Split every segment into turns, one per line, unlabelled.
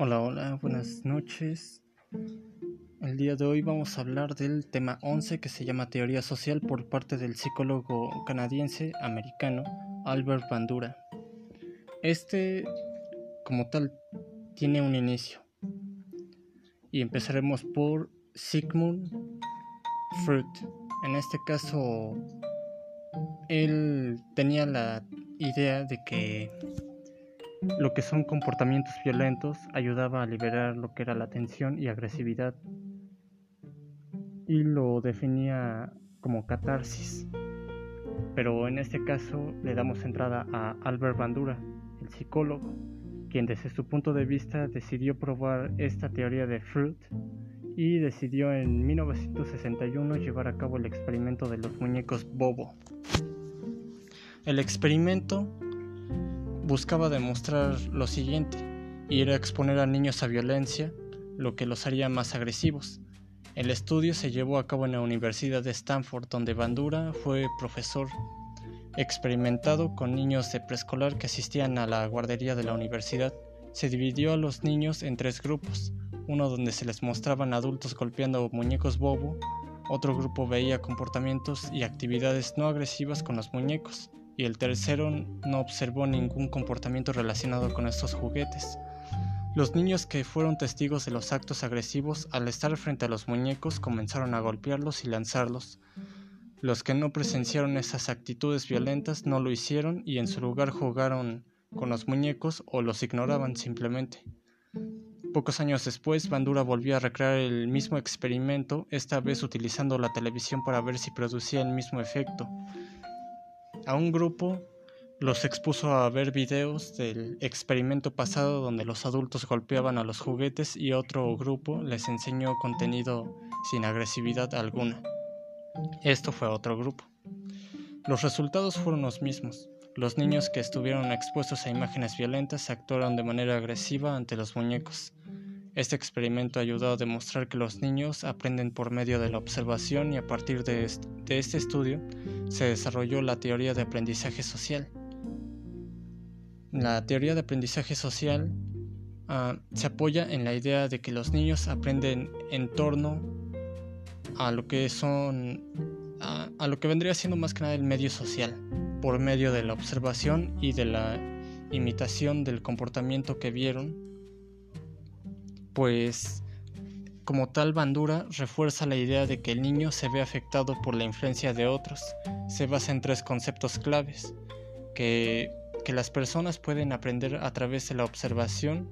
Hola, hola, buenas noches. El día de hoy vamos a hablar del tema 11 que se llama Teoría Social por parte del psicólogo canadiense americano Albert Bandura. Este, como tal, tiene un inicio. Y empezaremos por Sigmund Freud. En este caso, él tenía la idea de que lo que son comportamientos violentos ayudaba a liberar lo que era la tensión y agresividad y lo definía como catarsis. Pero en este caso le damos entrada a Albert Bandura, el psicólogo, quien desde su punto de vista decidió probar esta teoría de Freud y decidió en 1961 llevar a cabo el experimento de los muñecos Bobo. El experimento buscaba demostrar lo siguiente, ir a exponer a niños a violencia, lo que los haría más agresivos. El estudio se llevó a cabo en la Universidad de Stanford, donde Bandura fue profesor experimentado con niños de preescolar que asistían a la guardería de la universidad. Se dividió a los niños en tres grupos, uno donde se les mostraban adultos golpeando muñecos bobo, otro grupo veía comportamientos y actividades no agresivas con los muñecos, y el tercero no observó ningún comportamiento relacionado con estos juguetes. Los niños que fueron testigos de los actos agresivos al estar frente a los muñecos comenzaron a golpearlos y lanzarlos. Los que no presenciaron esas actitudes violentas no lo hicieron y en su lugar jugaron con los muñecos o los ignoraban simplemente. Pocos años después, Bandura volvió a recrear el mismo experimento, esta vez utilizando la televisión para ver si producía el mismo efecto. A un grupo los expuso a ver videos del experimento pasado donde los adultos golpeaban a los juguetes y otro grupo les enseñó contenido sin agresividad alguna. Esto fue otro grupo. Los resultados fueron los mismos. Los niños que estuvieron expuestos a imágenes violentas actuaron de manera agresiva ante los muñecos. Este experimento ayudó a demostrar que los niños aprenden por medio de la observación y a partir de este, estudio se desarrolló la teoría de aprendizaje social. La teoría de aprendizaje social ah, se apoya en la idea de que los niños aprenden en torno a lo que son a lo que vendría siendo más que nada el medio social por medio de la observación y de la imitación del comportamiento que vieron pues como tal Bandura refuerza la idea de que el niño se ve afectado por la influencia de otros. Se basa en tres conceptos claves, que, las personas pueden aprender a través de la observación,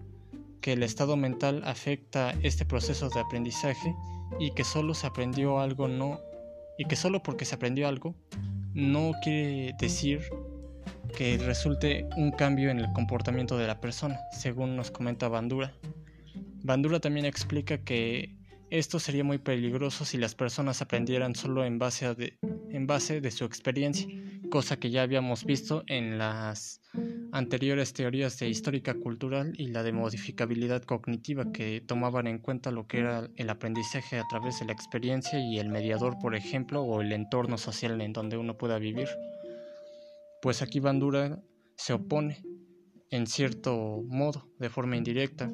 que el estado mental afecta este proceso de aprendizaje y que solo se aprendió algo no y que solo porque se aprendió algo no quiere decir que resulte un cambio en el comportamiento de la persona, según nos comenta Bandura. Bandura también explica que esto sería muy peligroso si las personas aprendieran solo en base, de, en base de su experiencia, cosa que ya habíamos visto en las anteriores teorías de histórica cultural y la de modificabilidad cognitiva que tomaban en cuenta lo que era el aprendizaje a través de la experiencia y el mediador, por ejemplo, o el entorno social en donde uno pueda vivir. Pues aquí Bandura se opone, en cierto modo, de forma indirecta,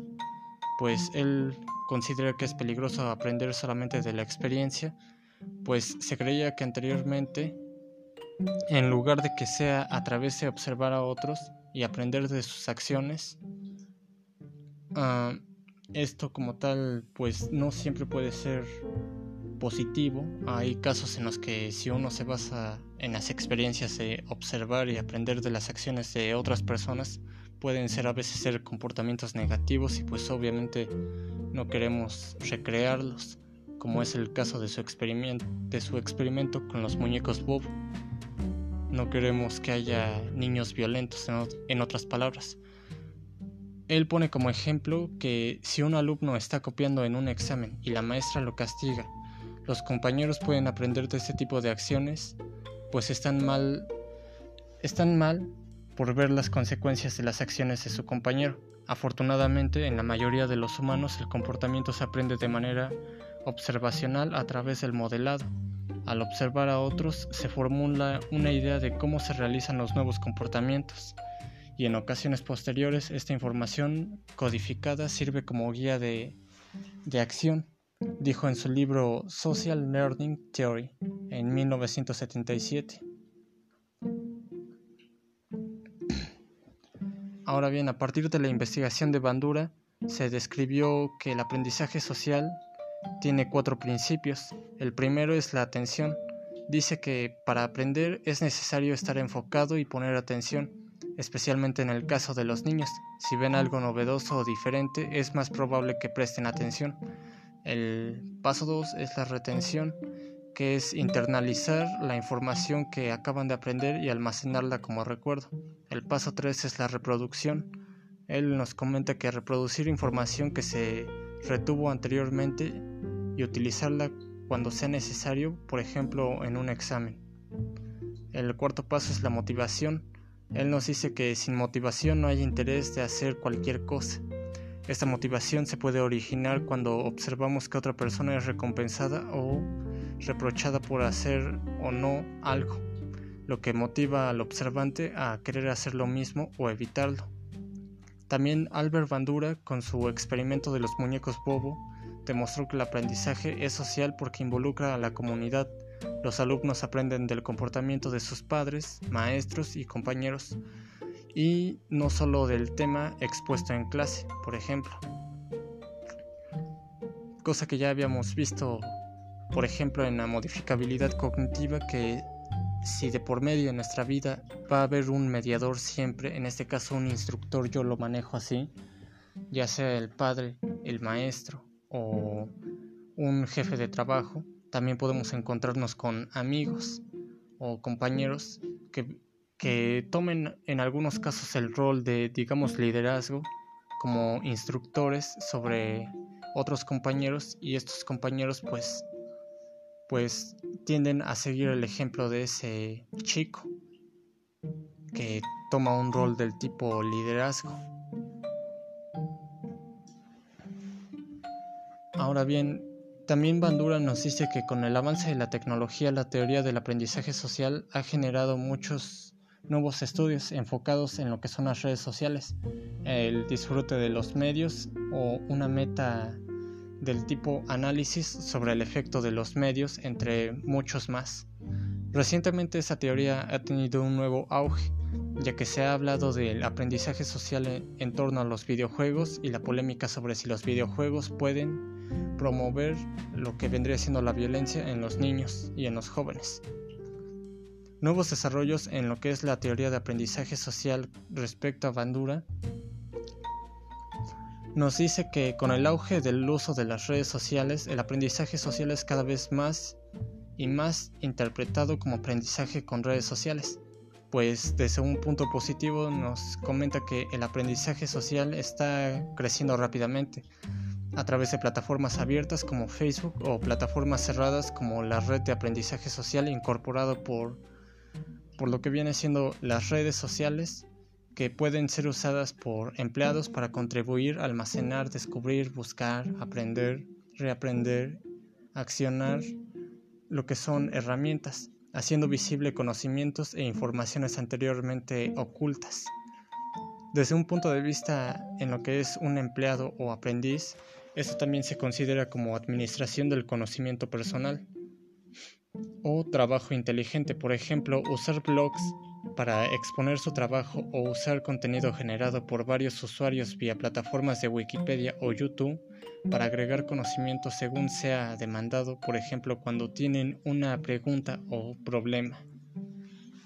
pues él considera que es peligroso aprender solamente de la experiencia, pues se creía que anteriormente, en lugar de que sea a través de observar a otros y aprender de sus acciones, ah, esto como tal pues no siempre puede ser positivo. Hay casos en los que si uno se basa en las experiencias de observar y aprender de las acciones de otras personas, pueden ser a veces ser comportamientos negativos y pues obviamente no queremos recrearlos, como es el caso de su experimento, de su experimento con los muñecos Bob. No queremos que haya niños violentos, en otras palabras. Él pone como ejemplo que si un alumno está copiando en un examen y la maestra lo castiga, los compañeros pueden aprender de este tipo de acciones, pues están mal, están mal por ver las consecuencias de las acciones de su compañero. Afortunadamente, en la mayoría de los humanos el comportamiento se aprende de manera observacional a través del modelado. Al observar a otros se formula una idea de cómo se realizan los nuevos comportamientos y en ocasiones posteriores esta información codificada sirve como guía de, acción, dijo en su libro Social Learning Theory en 1977. Ahora bien, a partir de la investigación de Bandura, se describió que el aprendizaje social tiene cuatro principios. El primero es la atención. Dice que para aprender es necesario estar enfocado y poner atención, especialmente en el caso de los niños. Si ven algo novedoso o diferente, es más probable que presten atención. El paso 2 es la retención, que es internalizar la información que acaban de aprender y almacenarla como recuerdo. El paso 3 es la reproducción. Él nos comenta que reproducir información que se retuvo anteriormente y utilizarla cuando sea necesario, por ejemplo en un examen. El cuarto paso es la motivación. Él nos dice que sin motivación no hay interés de hacer cualquier cosa. Esta motivación se puede originar cuando observamos que otra persona es recompensada o reprochada por hacer o no algo, lo que motiva al observante a querer hacer lo mismo o evitarlo. También Albert Bandura, con su experimento de los muñecos Bobo, demostró que el aprendizaje es social porque involucra a la comunidad. Los alumnos aprenden del comportamiento de sus padres, maestros y compañeros, y no solo del tema expuesto en clase, por ejemplo. Cosa que ya habíamos visto, por ejemplo, en la modificabilidad cognitiva, que si de por medio en nuestra vida va a haber un mediador siempre, en este caso un instructor, yo lo manejo así, ya sea el padre, el maestro o un jefe de trabajo, también podemos encontrarnos con amigos o compañeros que, que tomen en algunos casos el rol de, digamos, liderazgo como instructores sobre otros compañeros y estos compañeros pues pues tienden a seguir el ejemplo de ese chico que toma un rol del tipo liderazgo. Ahora bien, también Bandura nos dice que con el avance de la tecnología la teoría del aprendizaje social ha generado muchos nuevos estudios enfocados en lo que son las redes sociales, el disfrute de los medios o una meta del tipo análisis sobre el efecto de los medios, entre muchos más. Recientemente esa teoría ha tenido un nuevo auge, ya que se ha hablado del aprendizaje social en torno a los videojuegos y la polémica sobre si los videojuegos pueden promover lo que vendría siendo la violencia en los niños y en los jóvenes. Nuevos desarrollos en lo que es la teoría de aprendizaje social respecto a Bandura nos dice que con el auge del uso de las redes sociales, el aprendizaje social es cada vez más y más interpretado como aprendizaje con redes sociales, pues desde un punto positivo nos comenta que el aprendizaje social está creciendo rápidamente a través de plataformas abiertas como Facebook o plataformas cerradas como la red de aprendizaje social incorporado por, por lo que viene siendo las redes sociales que pueden ser usadas por empleados para contribuir, almacenar, descubrir, buscar, aprender, reaprender, accionar, lo que son herramientas, haciendo visible conocimientos e informaciones anteriormente ocultas. Desde un punto de vista en lo que es un empleado o aprendiz, esto también se considera como administración del conocimiento personal o trabajo inteligente, por ejemplo, usar blogs para exponer su trabajo o usar contenido generado por varios usuarios vía plataformas de Wikipedia o YouTube para agregar conocimiento según sea demandado, por ejemplo, cuando tienen una pregunta o problema.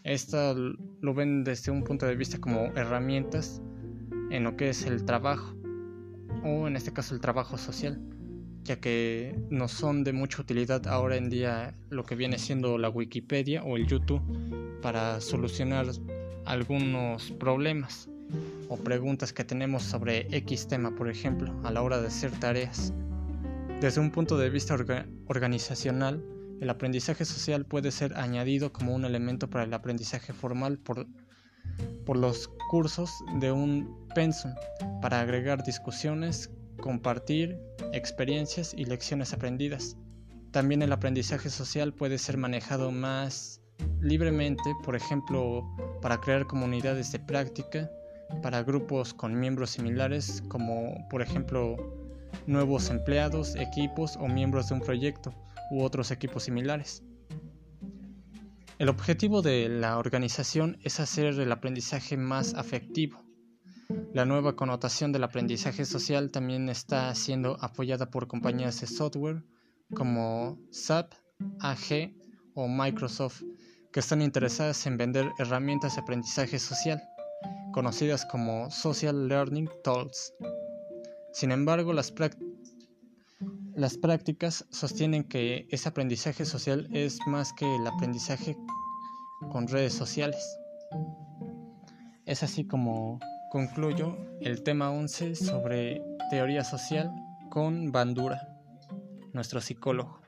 Esto lo ven desde un punto de vista como herramientas en lo que es el trabajo o en este caso el trabajo social ya que no son de mucha utilidad ahora en día lo que viene siendo la Wikipedia o el YouTube para solucionar algunos problemas o preguntas que tenemos sobre X tema, por ejemplo, a la hora de hacer tareas. Desde un punto de vista organizacional, el aprendizaje social puede ser añadido como un elemento para el aprendizaje formal por, por los cursos de un pensum para agregar discusiones, compartir experiencias y lecciones aprendidas. También el aprendizaje social puede ser manejado más libremente, por ejemplo, para crear comunidades de práctica para grupos con miembros similares como por ejemplo nuevos empleados, equipos o miembros de un proyecto u otros equipos similares. El objetivo de la organización es hacer el aprendizaje más afectivo. La nueva connotación del aprendizaje social también está siendo apoyada por compañías de software como SAP, AG o Microsoft, que están interesadas en vender herramientas de aprendizaje social, conocidas como Social Learning Tools. Sin embargo, las, las prácticas sostienen que ese aprendizaje social es más que el aprendizaje con redes sociales. Es así como concluyo el tema 11 sobre teoría social con Bandura, nuestro psicólogo.